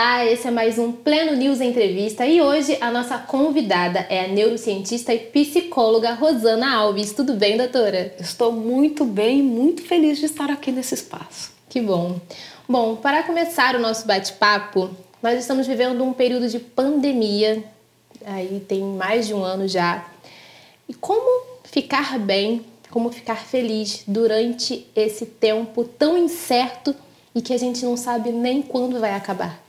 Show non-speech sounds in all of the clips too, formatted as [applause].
Olá, esse é mais um Pleno News Entrevista e hoje a nossa convidada é a neurocientista e psicóloga Rosana Alves. Tudo bem, doutora? Estou muito bem, muito feliz de estar aqui nesse espaço. Que bom. Bom, para começar o nosso bate-papo, nós estamos vivendo um período de pandemia, aí tem mais de um ano já. E como ficar bem, como ficar feliz durante esse tempo tão incerto e que a gente não sabe nem quando vai acabar?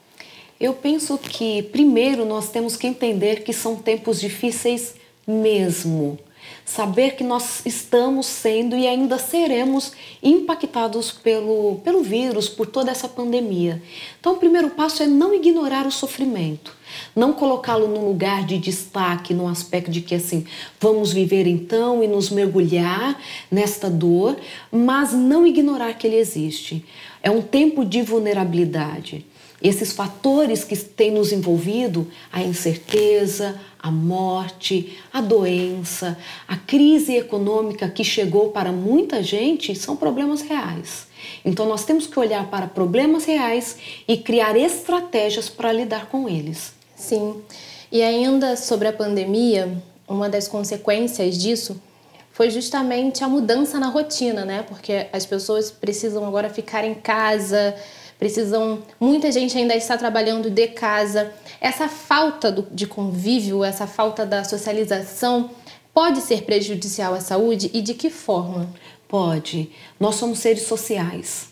Eu penso que, primeiro, nós temos que entender que são tempos difíceis mesmo. Saber que nós estamos sendo e ainda seremos impactados pelo, pelo vírus, por toda essa pandemia. Então, o primeiro passo é não ignorar o sofrimento, não colocá-lo num lugar de destaque, no aspecto de que assim, vamos viver então e nos mergulhar nesta dor, mas não ignorar que ele existe. É um tempo de vulnerabilidade. Esses fatores que têm nos envolvido, a incerteza, a morte, a doença, a crise econômica que chegou para muita gente, são problemas reais. Então nós temos que olhar para problemas reais e criar estratégias para lidar com eles. Sim. E ainda sobre a pandemia, uma das consequências disso foi justamente a mudança na rotina, né? Porque as pessoas precisam agora ficar em casa, precisam. Muita gente ainda está trabalhando de casa. Essa falta do, de convívio, essa falta da socialização pode ser prejudicial à saúde e de que forma? Pode. Nós somos seres sociais.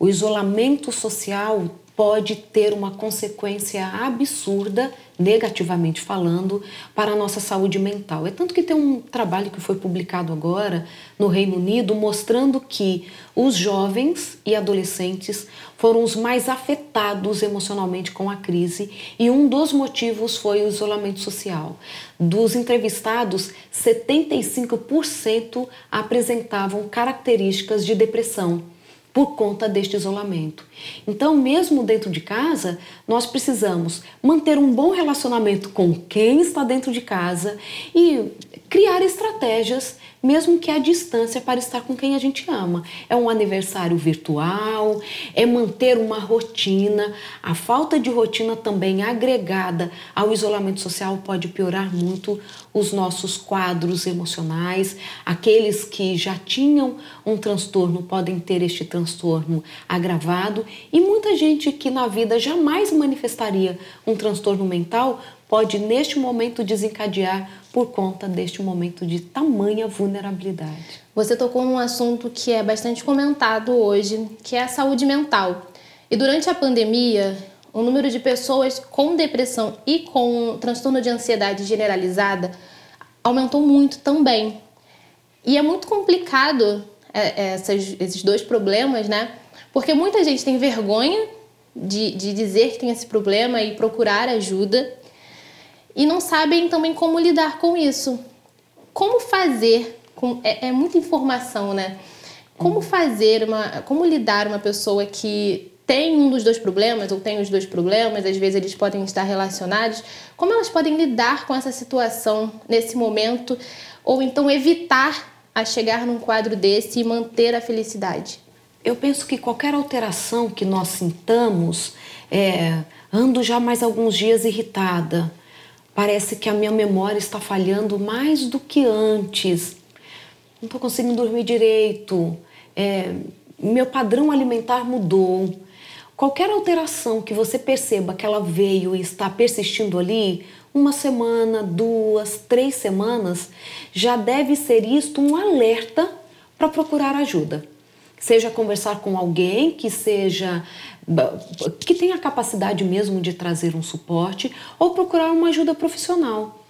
O isolamento social pode ter uma consequência absurda, negativamente falando, para a nossa saúde mental. É tanto que tem um trabalho que foi publicado agora no Reino Unido mostrando que os jovens e adolescentes foram os mais afetados emocionalmente com a crise e um dos motivos foi o isolamento social. Dos entrevistados, 75% apresentavam características de depressão por conta deste isolamento. Então, mesmo dentro de casa, nós precisamos manter um bom relacionamento com quem está dentro de casa e criar estratégias mesmo que à distância, para estar com quem a gente ama. É um aniversário virtual, é manter uma rotina. A falta de rotina também agregada ao isolamento social pode piorar muito os nossos quadros emocionais. Aqueles que já tinham um transtorno podem ter este transtorno agravado e muita gente que na vida jamais manifestaria um transtorno mental pode neste momento desencadear por conta deste momento de tamanha vulnerabilidade. Você tocou num assunto que é bastante comentado hoje, que é a saúde mental. E durante a pandemia, o número de pessoas com depressão e com transtorno de ansiedade generalizada aumentou muito também. E é muito complicado é, é, essas, esses dois problemas, né? Porque muita gente tem vergonha de, de dizer que tem esse problema e procurar ajuda e não sabem também como lidar com isso. Como fazer? Com, é, é muita informação, né? Como fazer uma. Como lidar uma pessoa que tem um dos dois problemas ou tem os dois problemas, às vezes eles podem estar relacionados. Como elas podem lidar com essa situação nesse momento ou então evitar a chegar num quadro desse e manter a felicidade? Eu penso que qualquer alteração que nós sintamos, é, ando já mais alguns dias irritada, Parece que a minha memória está falhando mais do que antes. Não estou conseguindo dormir direito. É, meu padrão alimentar mudou. Qualquer alteração que você perceba que ela veio e está persistindo ali, uma semana, duas, três semanas, já deve ser isto um alerta para procurar ajuda. Seja conversar com alguém que seja que tenha a capacidade mesmo de trazer um suporte ou procurar uma ajuda profissional.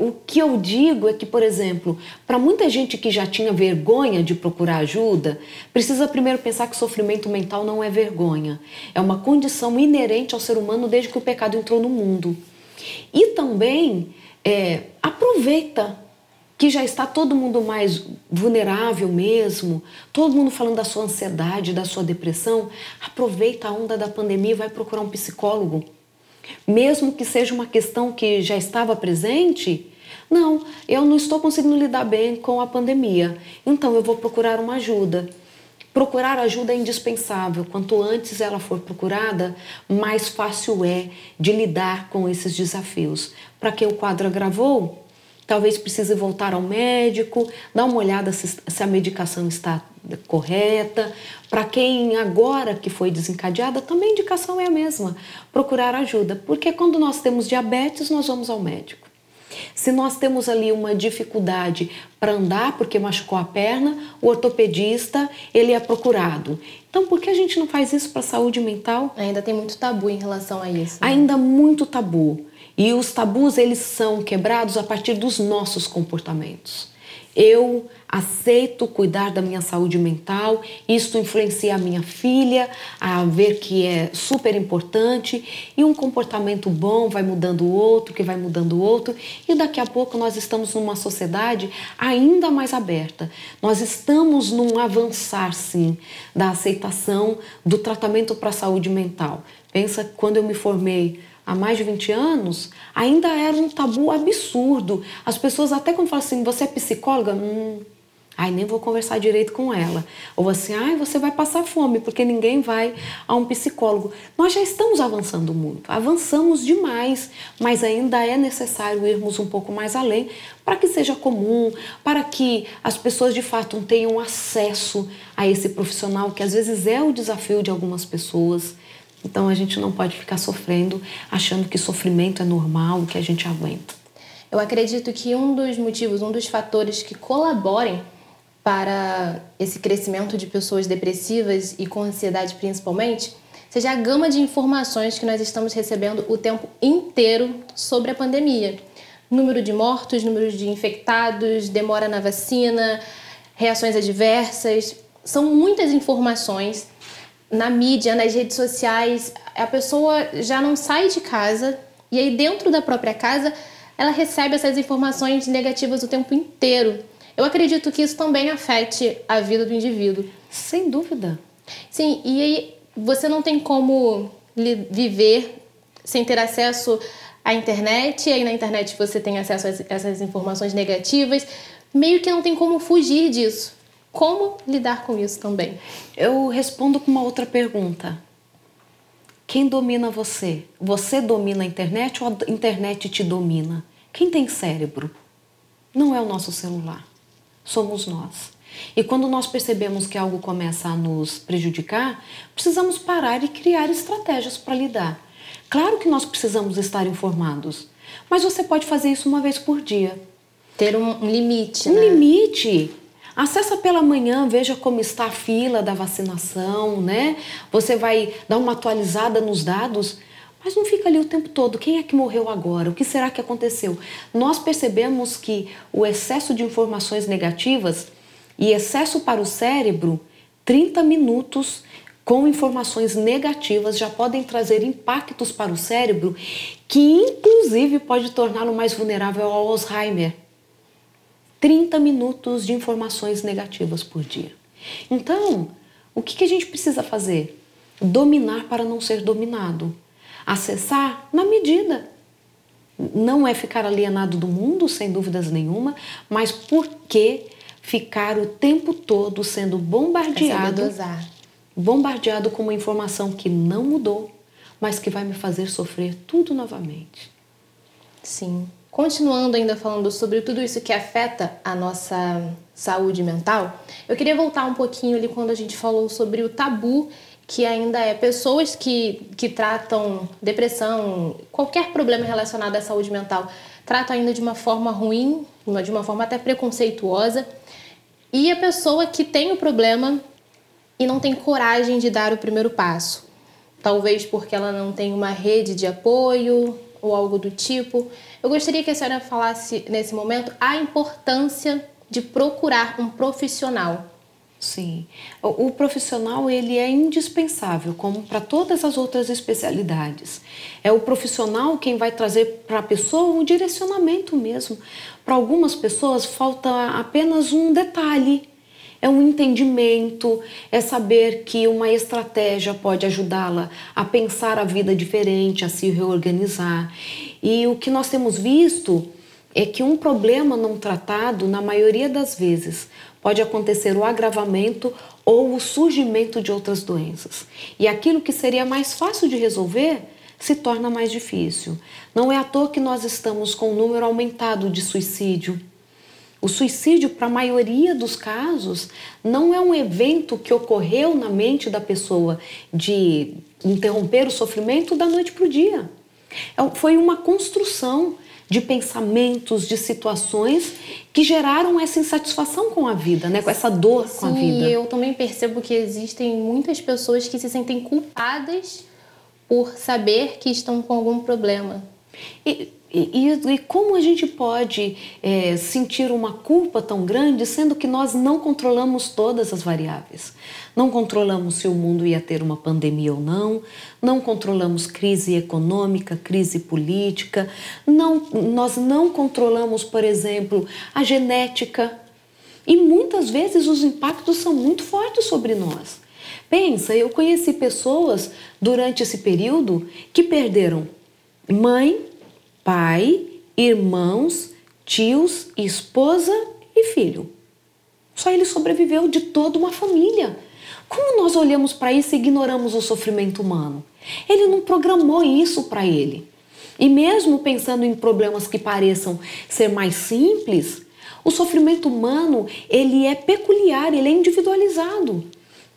O que eu digo é que, por exemplo, para muita gente que já tinha vergonha de procurar ajuda, precisa primeiro pensar que sofrimento mental não é vergonha. É uma condição inerente ao ser humano desde que o pecado entrou no mundo. E também é, aproveita que já está todo mundo mais vulnerável mesmo, todo mundo falando da sua ansiedade, da sua depressão, aproveita a onda da pandemia e vai procurar um psicólogo. Mesmo que seja uma questão que já estava presente, não, eu não estou conseguindo lidar bem com a pandemia, então eu vou procurar uma ajuda. Procurar ajuda é indispensável. Quanto antes ela for procurada, mais fácil é de lidar com esses desafios. Para quem o quadro agravou, talvez precise voltar ao médico, dar uma olhada se, se a medicação está correta. Para quem agora que foi desencadeada, também a indicação é a mesma: procurar ajuda, porque quando nós temos diabetes, nós vamos ao médico. Se nós temos ali uma dificuldade para andar porque machucou a perna, o ortopedista ele é procurado. Então, por que a gente não faz isso para a saúde mental? Ainda tem muito tabu em relação a isso. Né? Ainda muito tabu. E os tabus eles são quebrados a partir dos nossos comportamentos. Eu aceito cuidar da minha saúde mental, isso influencia a minha filha a ver que é super importante e um comportamento bom vai mudando o outro, que vai mudando o outro, e daqui a pouco nós estamos numa sociedade ainda mais aberta. Nós estamos num avançar sim da aceitação do tratamento para a saúde mental. Pensa quando eu me formei há mais de 20 anos, ainda era um tabu absurdo. As pessoas até quando falam assim, você é psicóloga? Hum, ai, nem vou conversar direito com ela. Ou assim, ai, você vai passar fome, porque ninguém vai a um psicólogo. Nós já estamos avançando muito, avançamos demais, mas ainda é necessário irmos um pouco mais além para que seja comum, para que as pessoas de fato tenham acesso a esse profissional, que às vezes é o desafio de algumas pessoas. Então a gente não pode ficar sofrendo achando que sofrimento é normal, que a gente aguenta. Eu acredito que um dos motivos, um dos fatores que colaborem para esse crescimento de pessoas depressivas e com ansiedade principalmente, seja a gama de informações que nós estamos recebendo o tempo inteiro sobre a pandemia. Número de mortos, número de infectados, demora na vacina, reações adversas. São muitas informações na mídia, nas redes sociais, a pessoa já não sai de casa e aí dentro da própria casa ela recebe essas informações negativas o tempo inteiro. Eu acredito que isso também afete a vida do indivíduo. Sem dúvida. Sim, e aí você não tem como viver sem ter acesso à internet, e aí na internet você tem acesso a essas informações negativas, meio que não tem como fugir disso. Como lidar com isso também? Eu respondo com uma outra pergunta. Quem domina você? Você domina a internet ou a internet te domina? Quem tem cérebro? Não é o nosso celular, somos nós. E quando nós percebemos que algo começa a nos prejudicar, precisamos parar e criar estratégias para lidar. Claro que nós precisamos estar informados, mas você pode fazer isso uma vez por dia. Ter um limite. Um né? limite. Acessa pela manhã, veja como está a fila da vacinação, né? Você vai dar uma atualizada nos dados, mas não fica ali o tempo todo. Quem é que morreu agora? O que será que aconteceu? Nós percebemos que o excesso de informações negativas e excesso para o cérebro, 30 minutos com informações negativas já podem trazer impactos para o cérebro que inclusive pode torná-lo mais vulnerável ao Alzheimer. 30 minutos de informações negativas por dia. Então, o que, que a gente precisa fazer? Dominar para não ser dominado. Acessar na medida. Não é ficar alienado do mundo, sem dúvidas nenhuma, mas por que ficar o tempo todo sendo bombardeado? Bombardeado com uma informação que não mudou, mas que vai me fazer sofrer tudo novamente. Sim. Continuando ainda falando sobre tudo isso que afeta a nossa saúde mental, eu queria voltar um pouquinho ali quando a gente falou sobre o tabu que ainda é pessoas que, que tratam depressão, qualquer problema relacionado à saúde mental, tratam ainda de uma forma ruim, de uma forma até preconceituosa, e a pessoa que tem o problema e não tem coragem de dar o primeiro passo. Talvez porque ela não tem uma rede de apoio ou algo do tipo. Eu gostaria que a senhora falasse nesse momento a importância de procurar um profissional. Sim, o, o profissional ele é indispensável, como para todas as outras especialidades. É o profissional quem vai trazer para a pessoa um direcionamento mesmo. Para algumas pessoas falta apenas um detalhe, é um entendimento, é saber que uma estratégia pode ajudá-la a pensar a vida diferente, a se reorganizar. E o que nós temos visto é que um problema não tratado, na maioria das vezes, pode acontecer o agravamento ou o surgimento de outras doenças. E aquilo que seria mais fácil de resolver se torna mais difícil. Não é à toa que nós estamos com um número aumentado de suicídio. O suicídio, para a maioria dos casos, não é um evento que ocorreu na mente da pessoa de interromper o sofrimento da noite para o dia. É foi uma construção de pensamentos, de situações que geraram essa insatisfação com a vida, né? com essa dor Sim, com a vida. E eu também percebo que existem muitas pessoas que se sentem culpadas por saber que estão com algum problema. E, e, e como a gente pode é, sentir uma culpa tão grande, sendo que nós não controlamos todas as variáveis? Não controlamos se o mundo ia ter uma pandemia ou não, não controlamos crise econômica, crise política, não, nós não controlamos, por exemplo, a genética. E muitas vezes os impactos são muito fortes sobre nós. Pensa, eu conheci pessoas durante esse período que perderam mãe, pai, irmãos, tios, esposa e filho. Só ele sobreviveu de toda uma família. Como nós olhamos para isso e ignoramos o sofrimento humano? Ele não programou isso para ele. E mesmo pensando em problemas que pareçam ser mais simples, o sofrimento humano, ele é peculiar, ele é individualizado.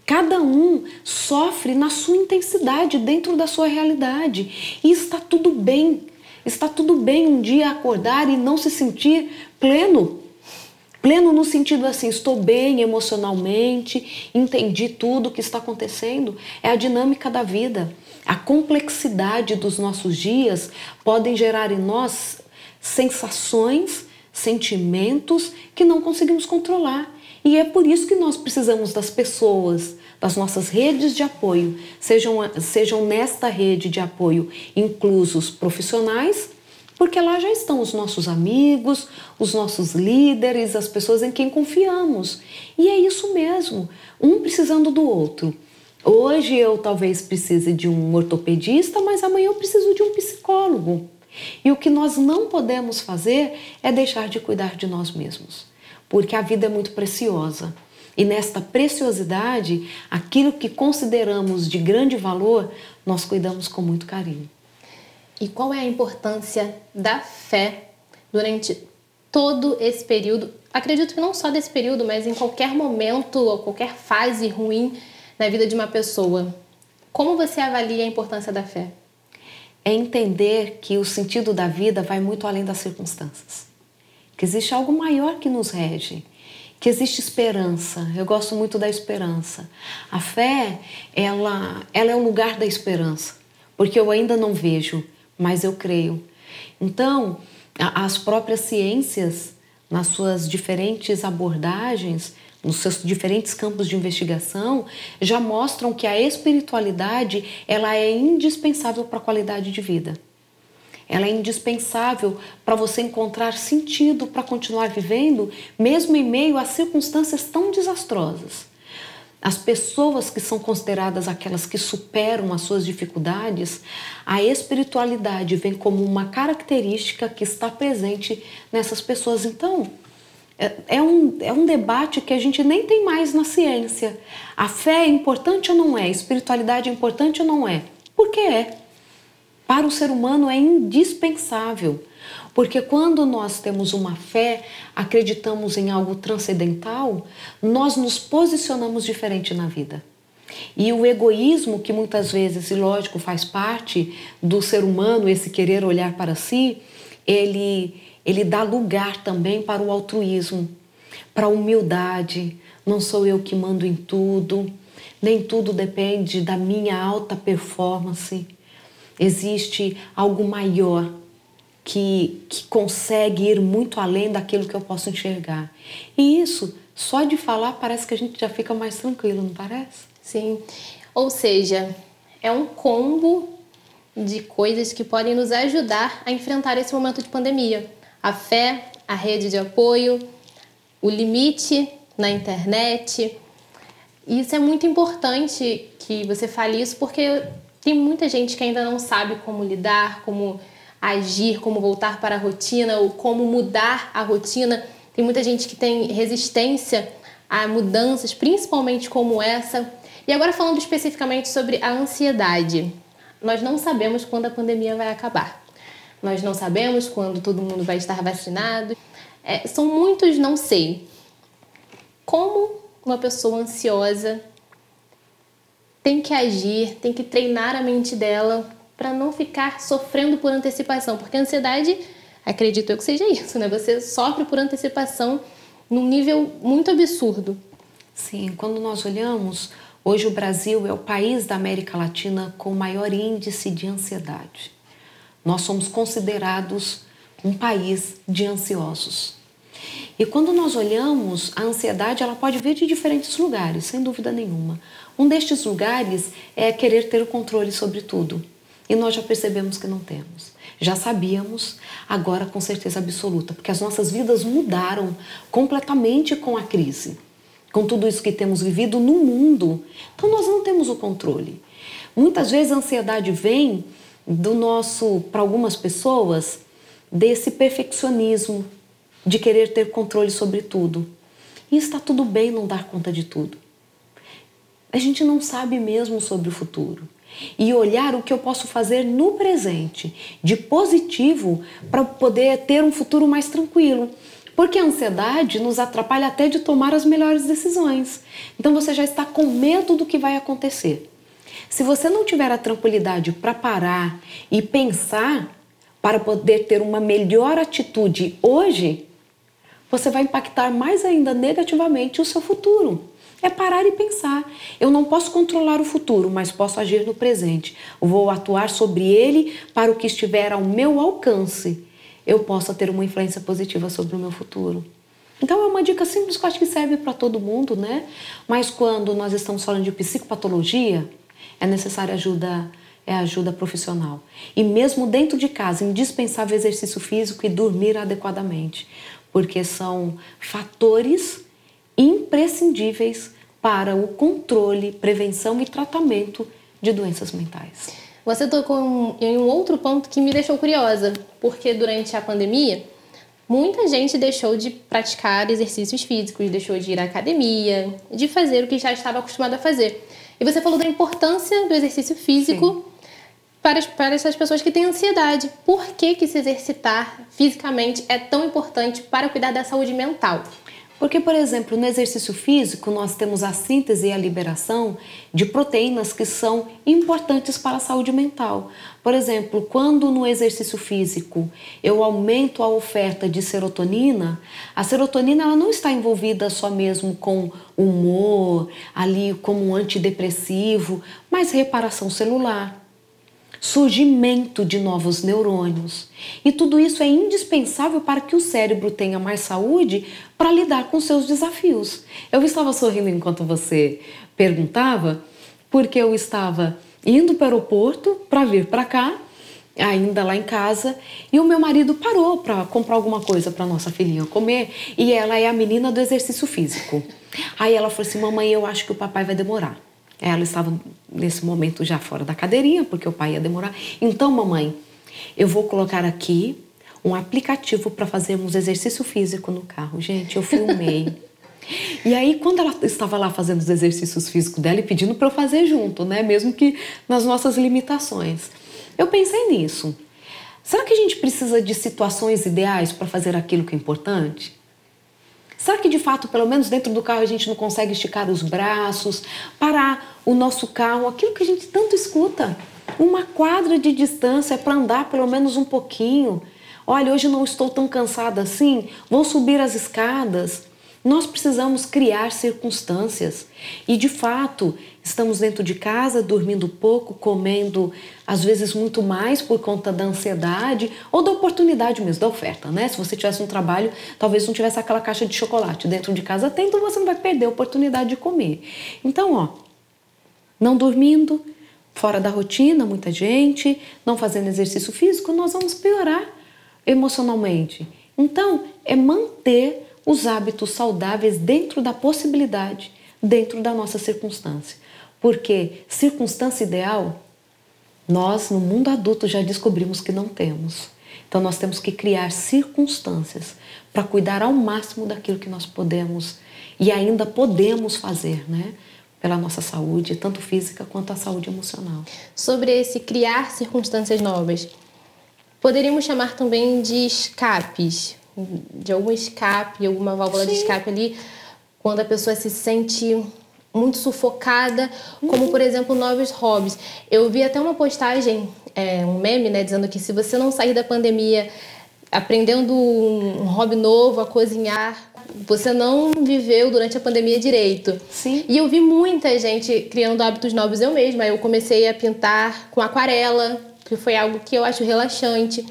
Cada um sofre na sua intensidade, dentro da sua realidade. E está tudo bem. Está tudo bem um dia acordar e não se sentir pleno. Pleno no sentido assim, estou bem emocionalmente, entendi tudo o que está acontecendo. É a dinâmica da vida. A complexidade dos nossos dias podem gerar em nós sensações, sentimentos que não conseguimos controlar. E é por isso que nós precisamos das pessoas, das nossas redes de apoio, sejam, sejam nesta rede de apoio inclusos profissionais, porque lá já estão os nossos amigos, os nossos líderes, as pessoas em quem confiamos. E é isso mesmo, um precisando do outro. Hoje eu talvez precise de um ortopedista, mas amanhã eu preciso de um psicólogo. E o que nós não podemos fazer é deixar de cuidar de nós mesmos, porque a vida é muito preciosa. E nesta preciosidade, aquilo que consideramos de grande valor, nós cuidamos com muito carinho. E qual é a importância da fé durante todo esse período? Acredito que não só desse período, mas em qualquer momento ou qualquer fase ruim na vida de uma pessoa. Como você avalia a importância da fé? É entender que o sentido da vida vai muito além das circunstâncias. Que existe algo maior que nos rege que existe esperança. Eu gosto muito da esperança. A fé, ela, ela é o lugar da esperança, porque eu ainda não vejo, mas eu creio. Então, as próprias ciências, nas suas diferentes abordagens, nos seus diferentes campos de investigação, já mostram que a espiritualidade ela é indispensável para a qualidade de vida. Ela é indispensável para você encontrar sentido para continuar vivendo, mesmo em meio a circunstâncias tão desastrosas. As pessoas que são consideradas aquelas que superam as suas dificuldades, a espiritualidade vem como uma característica que está presente nessas pessoas. Então, é, é um, é um debate que a gente nem tem mais na ciência. A fé é importante ou não é? A espiritualidade é importante ou não é? Por que é? Para o ser humano é indispensável. Porque quando nós temos uma fé, acreditamos em algo transcendental, nós nos posicionamos diferente na vida. E o egoísmo, que muitas vezes, e lógico, faz parte do ser humano, esse querer olhar para si, ele, ele dá lugar também para o altruísmo, para a humildade. Não sou eu que mando em tudo, nem tudo depende da minha alta performance existe algo maior que, que consegue ir muito além daquilo que eu posso enxergar. E isso, só de falar, parece que a gente já fica mais tranquilo, não parece? Sim. Ou seja, é um combo de coisas que podem nos ajudar a enfrentar esse momento de pandemia. A fé, a rede de apoio, o limite na internet. Isso é muito importante que você fale isso, porque tem muita gente que ainda não sabe como lidar, como agir, como voltar para a rotina ou como mudar a rotina. Tem muita gente que tem resistência a mudanças, principalmente como essa. E agora falando especificamente sobre a ansiedade. Nós não sabemos quando a pandemia vai acabar. Nós não sabemos quando todo mundo vai estar vacinado. É, são muitos não sei. Como uma pessoa ansiosa tem que agir, tem que treinar a mente dela para não ficar sofrendo por antecipação, porque a ansiedade, acredito eu que seja isso, né? Você sofre por antecipação num nível muito absurdo. Sim, quando nós olhamos, hoje o Brasil é o país da América Latina com maior índice de ansiedade. Nós somos considerados um país de ansiosos. E quando nós olhamos, a ansiedade ela pode vir de diferentes lugares, sem dúvida nenhuma. Um destes lugares é querer ter o controle sobre tudo. E nós já percebemos que não temos. Já sabíamos, agora com certeza absoluta, porque as nossas vidas mudaram completamente com a crise, com tudo isso que temos vivido no mundo. Então nós não temos o controle. Muitas vezes a ansiedade vem do nosso, para algumas pessoas, desse perfeccionismo, de querer ter controle sobre tudo. E está tudo bem não dar conta de tudo. A gente não sabe mesmo sobre o futuro. E olhar o que eu posso fazer no presente, de positivo, para poder ter um futuro mais tranquilo. Porque a ansiedade nos atrapalha até de tomar as melhores decisões. Então você já está com medo do que vai acontecer. Se você não tiver a tranquilidade para parar e pensar para poder ter uma melhor atitude hoje, você vai impactar mais ainda negativamente o seu futuro. É parar e pensar. Eu não posso controlar o futuro, mas posso agir no presente. vou atuar sobre ele para o que estiver ao meu alcance. Eu possa ter uma influência positiva sobre o meu futuro. Então é uma dica simples que eu acho que serve para todo mundo, né? Mas quando nós estamos falando de psicopatologia, é necessária ajuda é ajuda profissional. E mesmo dentro de casa, indispensável exercício físico e dormir adequadamente, porque são fatores imprescindíveis para o controle, prevenção e tratamento de doenças mentais. Você tocou em um outro ponto que me deixou curiosa, porque durante a pandemia, muita gente deixou de praticar exercícios físicos, deixou de ir à academia, de fazer o que já estava acostumado a fazer. E você falou da importância do exercício físico para, para essas pessoas que têm ansiedade. Por que, que se exercitar fisicamente é tão importante para cuidar da saúde mental? Porque, por exemplo, no exercício físico, nós temos a síntese e a liberação de proteínas que são importantes para a saúde mental. Por exemplo, quando no exercício físico eu aumento a oferta de serotonina, a serotonina ela não está envolvida só mesmo com humor, ali como um antidepressivo, mas reparação celular, surgimento de novos neurônios. E tudo isso é indispensável para que o cérebro tenha mais saúde para lidar com seus desafios. Eu estava sorrindo enquanto você perguntava, porque eu estava indo para o aeroporto para vir para cá, ainda lá em casa, e o meu marido parou para comprar alguma coisa para nossa filhinha comer, e ela é a menina do exercício físico. Aí ela falou assim: "Mamãe, eu acho que o papai vai demorar". Ela estava nesse momento já fora da cadeirinha, porque o pai ia demorar. Então, mamãe, eu vou colocar aqui um aplicativo para fazermos exercício físico no carro. Gente, eu filmei. [laughs] E aí, quando ela estava lá fazendo os exercícios físicos dela e pedindo para eu fazer junto, né? Mesmo que nas nossas limitações, eu pensei nisso. Será que a gente precisa de situações ideais para fazer aquilo que é importante? Será que de fato, pelo menos dentro do carro, a gente não consegue esticar os braços, parar o nosso carro, aquilo que a gente tanto escuta? Uma quadra de distância para andar pelo menos um pouquinho. Olha, hoje não estou tão cansada assim, vou subir as escadas. Nós precisamos criar circunstâncias. E de fato, estamos dentro de casa, dormindo pouco, comendo às vezes muito mais por conta da ansiedade ou da oportunidade mesmo, da oferta, né? Se você tivesse um trabalho, talvez não tivesse aquela caixa de chocolate dentro de casa, tem, então você não vai perder a oportunidade de comer. Então, ó, não dormindo, fora da rotina, muita gente, não fazendo exercício físico, nós vamos piorar emocionalmente. Então, é manter os hábitos saudáveis dentro da possibilidade, dentro da nossa circunstância. Porque circunstância ideal, nós no mundo adulto já descobrimos que não temos. Então nós temos que criar circunstâncias para cuidar ao máximo daquilo que nós podemos e ainda podemos fazer, né? Pela nossa saúde, tanto física quanto a saúde emocional. Sobre esse criar circunstâncias novas, poderíamos chamar também de escapes, de algum escape, alguma válvula Sim. de escape ali, quando a pessoa se sente muito sufocada, como por exemplo novos hobbies. Eu vi até uma postagem, é, um meme, né, dizendo que se você não sair da pandemia aprendendo um hobby novo, a cozinhar, você não viveu durante a pandemia direito. Sim. E eu vi muita gente criando hábitos novos eu mesma. Eu comecei a pintar com aquarela, que foi algo que eu acho relaxante.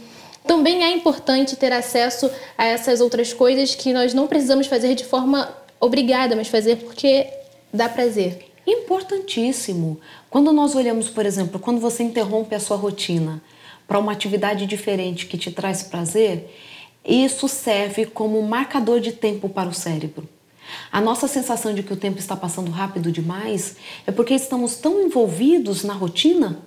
Também é importante ter acesso a essas outras coisas que nós não precisamos fazer de forma obrigada, mas fazer porque dá prazer. Importantíssimo. Quando nós olhamos, por exemplo, quando você interrompe a sua rotina para uma atividade diferente que te traz prazer, isso serve como marcador de tempo para o cérebro. A nossa sensação de que o tempo está passando rápido demais é porque estamos tão envolvidos na rotina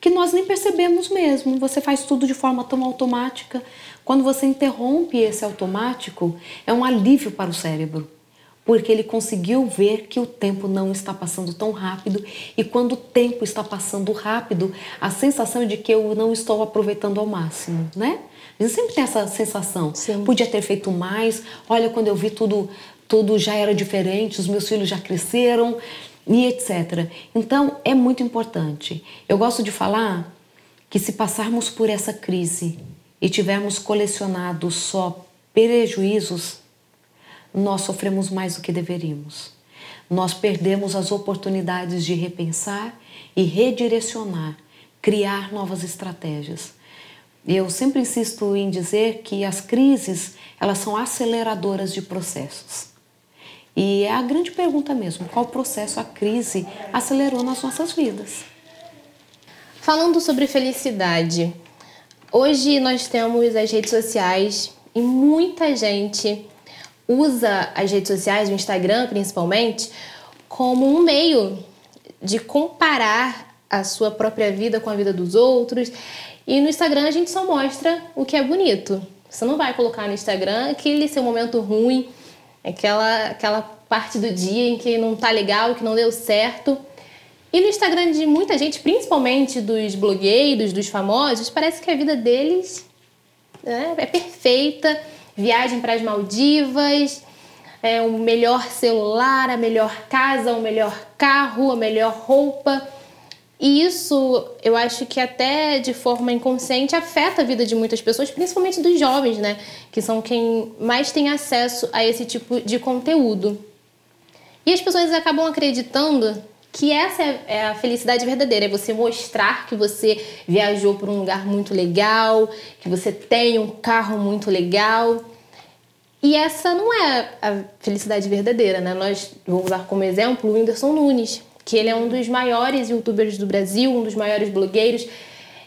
que nós nem percebemos mesmo. Você faz tudo de forma tão automática. Quando você interrompe esse automático, é um alívio para o cérebro porque ele conseguiu ver que o tempo não está passando tão rápido e quando o tempo está passando rápido, a sensação é de que eu não estou aproveitando ao máximo, né? A gente sempre tem essa sensação. Sim. Podia ter feito mais. Olha, quando eu vi tudo, tudo já era diferente, os meus filhos já cresceram e etc. Então, é muito importante. Eu gosto de falar que se passarmos por essa crise e tivermos colecionado só prejuízos, nós sofremos mais do que deveríamos. Nós perdemos as oportunidades de repensar e redirecionar, criar novas estratégias. Eu sempre insisto em dizer que as crises, elas são aceleradoras de processos. E é a grande pergunta mesmo, qual processo a crise acelerou nas nossas vidas? Falando sobre felicidade, hoje nós temos as redes sociais e muita gente usa as redes sociais, o Instagram principalmente, como um meio de comparar a sua própria vida com a vida dos outros. E no Instagram a gente só mostra o que é bonito. Você não vai colocar no Instagram aquele seu momento ruim, aquela, aquela parte do dia em que não tá legal, que não deu certo. E no Instagram de muita gente, principalmente dos blogueiros, dos famosos, parece que a vida deles né, é perfeita viagem para as Maldivas, é, o melhor celular, a melhor casa, o melhor carro, a melhor roupa. E isso, eu acho que até de forma inconsciente afeta a vida de muitas pessoas, principalmente dos jovens, né? Que são quem mais tem acesso a esse tipo de conteúdo. E as pessoas acabam acreditando que essa é a felicidade verdadeira, é você mostrar que você viajou por um lugar muito legal, que você tem um carro muito legal. E essa não é a felicidade verdadeira, né? Nós vou usar como exemplo o Whindersson Nunes, que ele é um dos maiores youtubers do Brasil, um dos maiores blogueiros.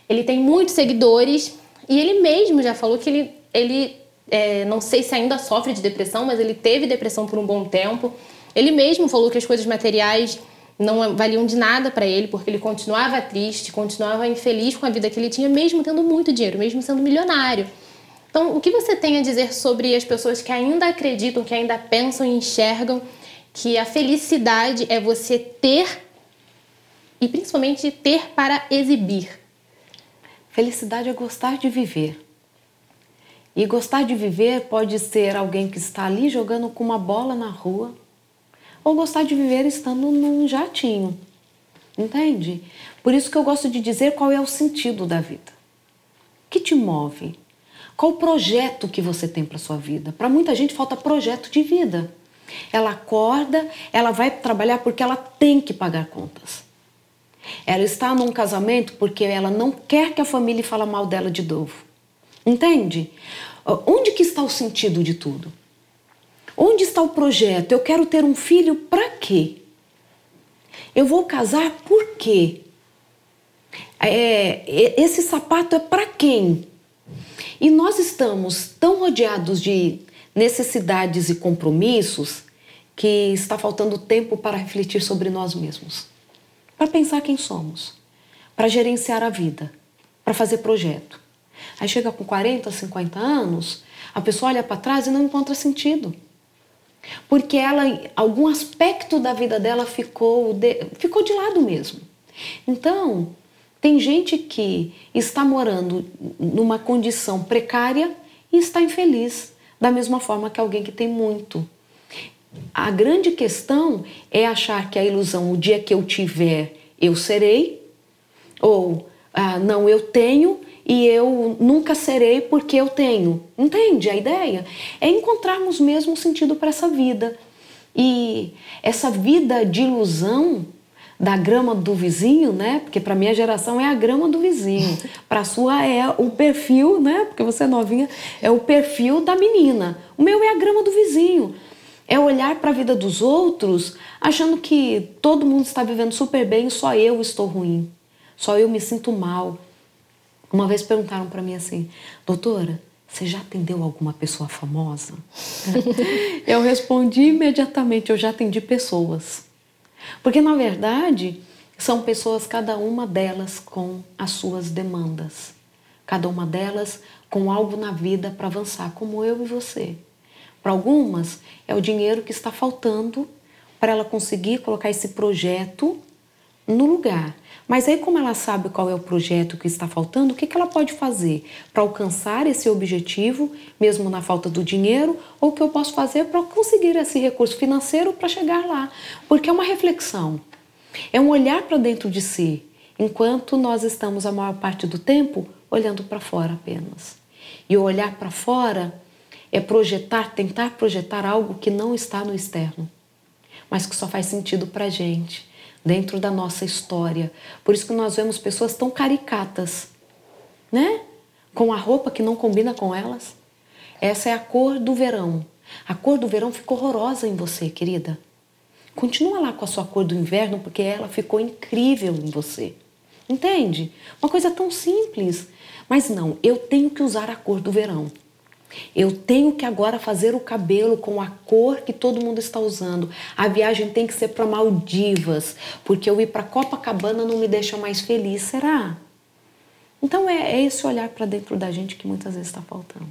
Ele tem muitos seguidores e ele mesmo já falou que ele, ele é, não sei se ainda sofre de depressão, mas ele teve depressão por um bom tempo. Ele mesmo falou que as coisas materiais não valiam de nada para ele, porque ele continuava triste, continuava infeliz com a vida que ele tinha, mesmo tendo muito dinheiro, mesmo sendo milionário. Então, o que você tem a dizer sobre as pessoas que ainda acreditam, que ainda pensam e enxergam que a felicidade é você ter e principalmente ter para exibir? Felicidade é gostar de viver. E gostar de viver pode ser alguém que está ali jogando com uma bola na rua, ou gostar de viver estando num jatinho. Entende? Por isso que eu gosto de dizer qual é o sentido da vida. O que te move? Qual o projeto que você tem para sua vida? Para muita gente falta projeto de vida. Ela acorda, ela vai trabalhar porque ela tem que pagar contas. Ela está num casamento porque ela não quer que a família fale mal dela de novo. Entende? Onde que está o sentido de tudo? Onde está o projeto? Eu quero ter um filho para quê? Eu vou casar por quê? É, esse sapato é para quem? E nós estamos tão rodeados de necessidades e compromissos que está faltando tempo para refletir sobre nós mesmos, para pensar quem somos, para gerenciar a vida, para fazer projeto. Aí chega com 40, 50 anos, a pessoa olha para trás e não encontra sentido. Porque ela, algum aspecto da vida dela ficou de, ficou de lado mesmo. Então, tem gente que está morando numa condição precária e está infeliz, da mesma forma que alguém que tem muito. A grande questão é achar que a ilusão, o dia que eu tiver, eu serei, ou ah, não, eu tenho e eu nunca serei porque eu tenho. Entende a ideia? É encontrarmos mesmo sentido para essa vida. E essa vida de ilusão da grama do vizinho, né? Porque para minha geração é a grama do vizinho. [laughs] Para a sua é o perfil, né? Porque você é novinha, é o perfil da menina. O meu é a grama do vizinho. É olhar para a vida dos outros achando que todo mundo está vivendo super bem, só eu estou ruim. Só eu me sinto mal. Uma vez perguntaram para mim assim: "Doutora, você já atendeu alguma pessoa famosa?" [laughs] eu respondi imediatamente: "Eu já atendi pessoas." Porque na verdade, são pessoas cada uma delas com as suas demandas. Cada uma delas com algo na vida para avançar, como eu e você. Para algumas, é o dinheiro que está faltando para ela conseguir colocar esse projeto no lugar. Mas aí, como ela sabe qual é o projeto que está faltando, o que, que ela pode fazer para alcançar esse objetivo, mesmo na falta do dinheiro, ou o que eu posso fazer para conseguir esse recurso financeiro para chegar lá? Porque é uma reflexão, é um olhar para dentro de si, enquanto nós estamos a maior parte do tempo olhando para fora apenas. E o olhar para fora é projetar, tentar projetar algo que não está no externo, mas que só faz sentido para a gente, dentro da nossa história. Por isso que nós vemos pessoas tão caricatas, né? Com a roupa que não combina com elas. Essa é a cor do verão. A cor do verão ficou horrorosa em você, querida. Continua lá com a sua cor do inverno, porque ela ficou incrível em você. Entende? Uma coisa tão simples. Mas não, eu tenho que usar a cor do verão. Eu tenho que agora fazer o cabelo com a cor que todo mundo está usando. A viagem tem que ser para Maldivas, porque eu ir para Copacabana não me deixa mais feliz, será? Então é, é esse olhar para dentro da gente que muitas vezes está faltando.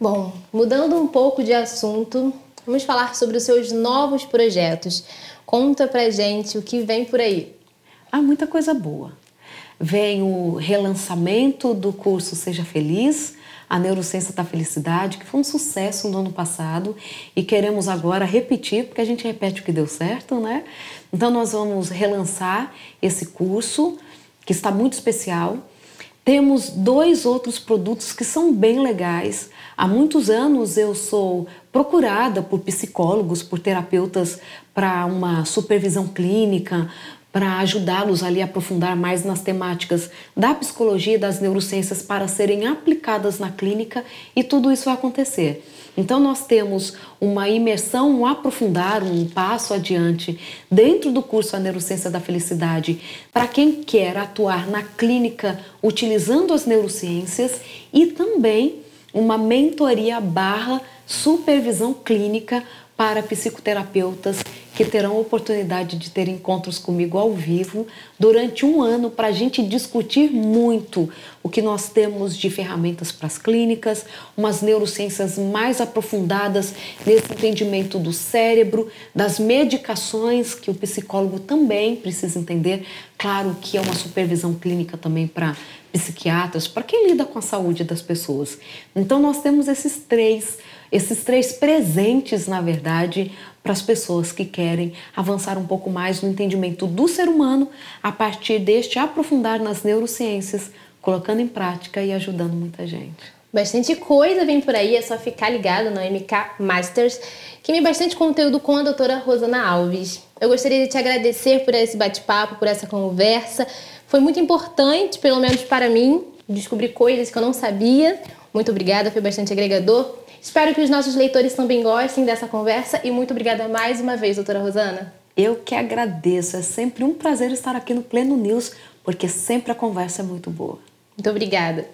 Bom, mudando um pouco de assunto, vamos falar sobre os seus novos projetos. Conta pra gente o que vem por aí. Há muita coisa boa. Vem o relançamento do curso Seja Feliz, a Neurociência da Felicidade, que foi um sucesso no ano passado e queremos agora repetir, porque a gente repete o que deu certo, né? Então nós vamos relançar esse curso, que está muito especial. Temos dois outros produtos que são bem legais. Há muitos anos eu sou procurada por psicólogos, por terapeutas para uma supervisão clínica, para ajudá-los ali a aprofundar mais nas temáticas da psicologia e das neurociências para serem aplicadas na clínica e tudo isso vai acontecer. Então nós temos uma imersão, um aprofundar, um passo adiante dentro do curso A Neurociência da Felicidade para quem quer atuar na clínica utilizando as neurociências e também uma mentoria barra supervisão clínica para psicoterapeutas que terão oportunidade de ter encontros comigo ao vivo durante um ano para a gente discutir muito o que nós temos de ferramentas para as clínicas, umas neurociências mais aprofundadas nesse entendimento do cérebro, das medicações que o psicólogo também precisa entender. Claro que é uma supervisão clínica também para psiquiatras, para quem lida com a saúde das pessoas. Então nós temos esses três esses três presentes, na verdade, para as pessoas que querem avançar um pouco mais no entendimento do ser humano a partir deste aprofundar nas neurociências, colocando em prática e ajudando muita gente. Bastante coisa vem por aí, é só ficar ligado no MK Masters, que tem bastante conteúdo com a doutora Rosana Alves. Eu gostaria de te agradecer por esse bate-papo, por essa conversa. Foi muito importante, pelo menos para mim, descobrir coisas que eu não sabia. Muito obrigada, foi bastante agregador. Espero que os nossos leitores também gostem dessa conversa e muito obrigada mais uma vez, doutora Rosana. Eu que agradeço, é sempre um prazer estar aqui no Pleno News, porque sempre a conversa é muito boa. Muito obrigada.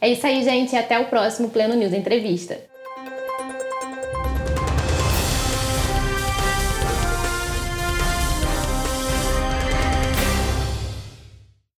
É isso aí, gente, até o próximo Pleno News Entrevista.